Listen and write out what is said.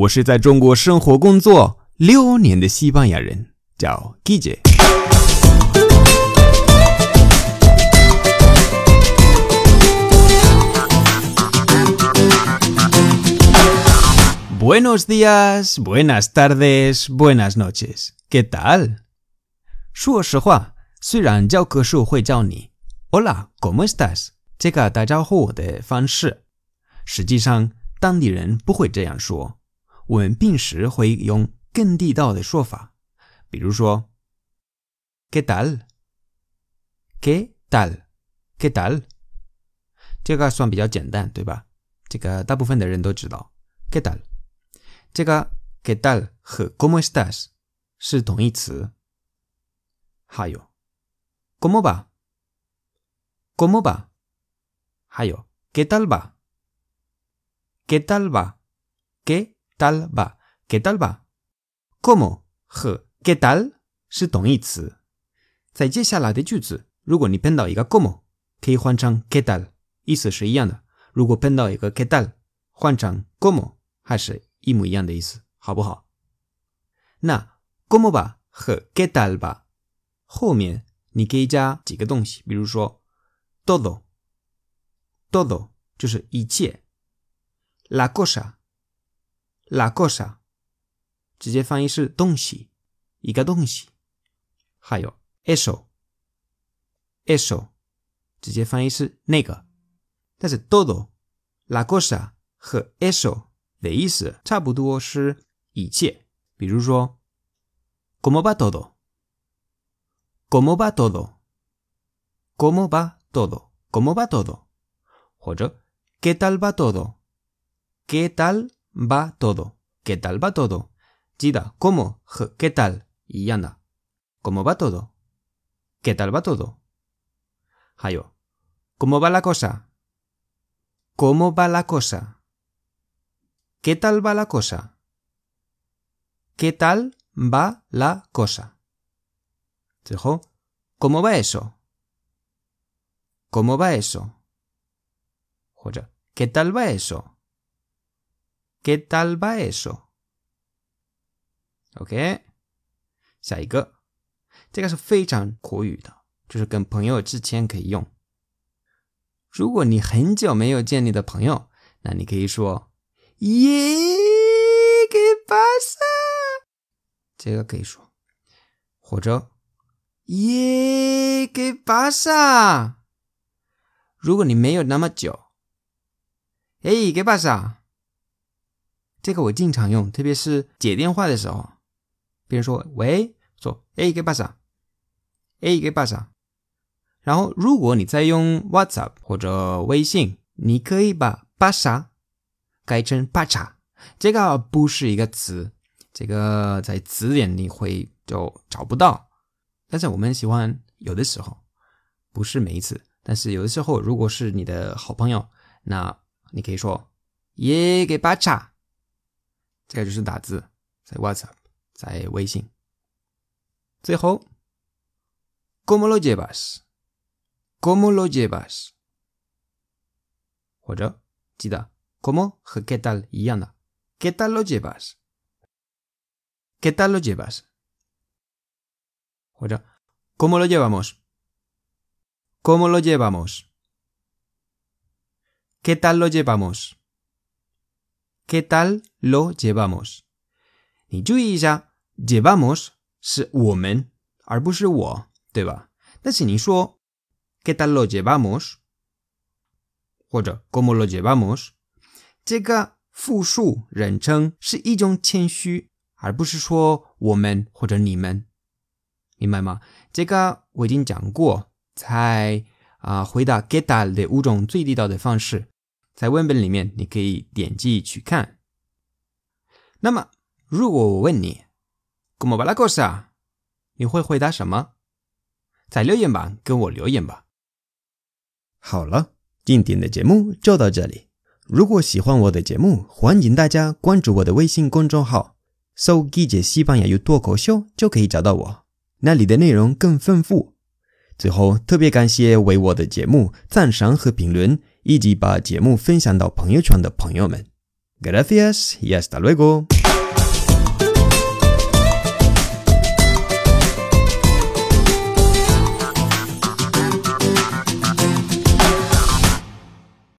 我是在中国生活工作六年的西班牙人，叫 Guille。Buenos días, buenas tardes, buenas noches. ¿Qué tal? 说实话，虽然教科书会教你 “Hola, ¿cómo estás？” 这个打招呼的方式，实际上当地人不会这样说。我们平时会用更地道的说法，比如说 “¿Qué tal？”“¿Qué tal？”“¿Qué tal？” 这个算比较简单，对吧？这个大部分的人都知道。“¿Qué tal？” 这个 “¿Qué tal？” 和 “¿Cómo estás？” 是同义词。还有 “¿Cómo va？”“¿Cómo va？” 还有 “¿Qué tal va？”“¿Qué tal va？”“¿Qué tal va？”“¿Qué tal va？”“Cómo” 和 “¿Qué tal” 是同义词。在接下来的句子，如果你碰到一个 “cómo”，可以换成 “¿Qué tal”，意思是一样的。如果碰到一个 “¿Qué tal”，换成 “cómo”，还是一模一样的意思，好不好？那 “cómo va” 和 “¿Qué tal va？” 后面你可以加几个东西，比如说 “todo”，“todo” 就是一切；“la cosa”，“la cosa” 直接翻译是东西，一个东西；还有 “eso”，“eso” 直接翻译是那个。但是 “todo”，“la cosa” 和 “eso” 的意思差不多是一切。比如说 “¿Cómo va todo？” ¿Cómo va todo? ¿Cómo va todo? ¿Cómo va todo? 或者 ¿Qué tal va todo? ¿Qué tal va todo. ¿Qué tal va todo? Jida, ¿cómo? ¿Qué tal? Y anda. ¿Cómo va todo? ¿Qué tal va todo? Hayo. ¿Cómo va la cosa? ¿Cómo va la cosa? ¿Qué tal va la cosa? ¿Qué tal va la cosa? Tejo. ¿Cómo va eso? ¿Cómo va eso? ¿Qué tal va eso? ¿Qué tal va eso? OK，下一个，这个是非常口语的，就是跟朋友之间可以用。如果你很久没有见你的朋友，那你可以说 “Yeah, ¿qué pasa？” 这个可以说，或者。耶，¿qué pasa？如果你没有那么久，哎，¿qué pasa？这个我经常用，特别是接电话的时候，别人说喂，说哎给巴萨哎，¿qué pasa？然后如果你在用 WhatsApp 或者微信，你可以把巴萨改成 pacha，这个不是一个词，这个在词典里会就找不到。但是我们喜欢有的时候，不是每一次，但是有的时候，如果是你的好朋友，那你可以说耶给巴查，这个就是打字，在 WhatsApp，在微信。最后，¿Cómo lo llevas？¿Cómo lo llevas？或者记得 ¿Cómo 和 ¿Qué tal 一样的？¿Qué tal lo llevas？¿Qué tal lo llevas？或者 ¿Cómo lo llevamos? ¿Cómo lo llevamos? ¿Qué tal lo llevamos? ¿Qué tal lo llevamos? 你注意一下，llevamos 是我们，而不是我，对吧？但是你说 ¿Qué tal lo llevamos？或者 ¿Cómo lo llevamos？这个复数人称是一种谦虚，而不是说我们或者你们。明白吗？这个我已经讲过，在啊回答 getalo 五种最地道的方式，在文本里面你可以点击去看。那么，如果我问你 “cómo va la cosa”，你会回答什么？在留言板跟我留言吧。好了，今天的节目就到这里。如果喜欢我的节目，欢迎大家关注我的微信公众号，搜“季姐西班牙语脱口秀”就可以找到我。那里的内容更丰富。最后，特别感谢为我的节目赞赏和评论，以及把节目分享到朋友圈的朋友们。Gracias y hasta luego.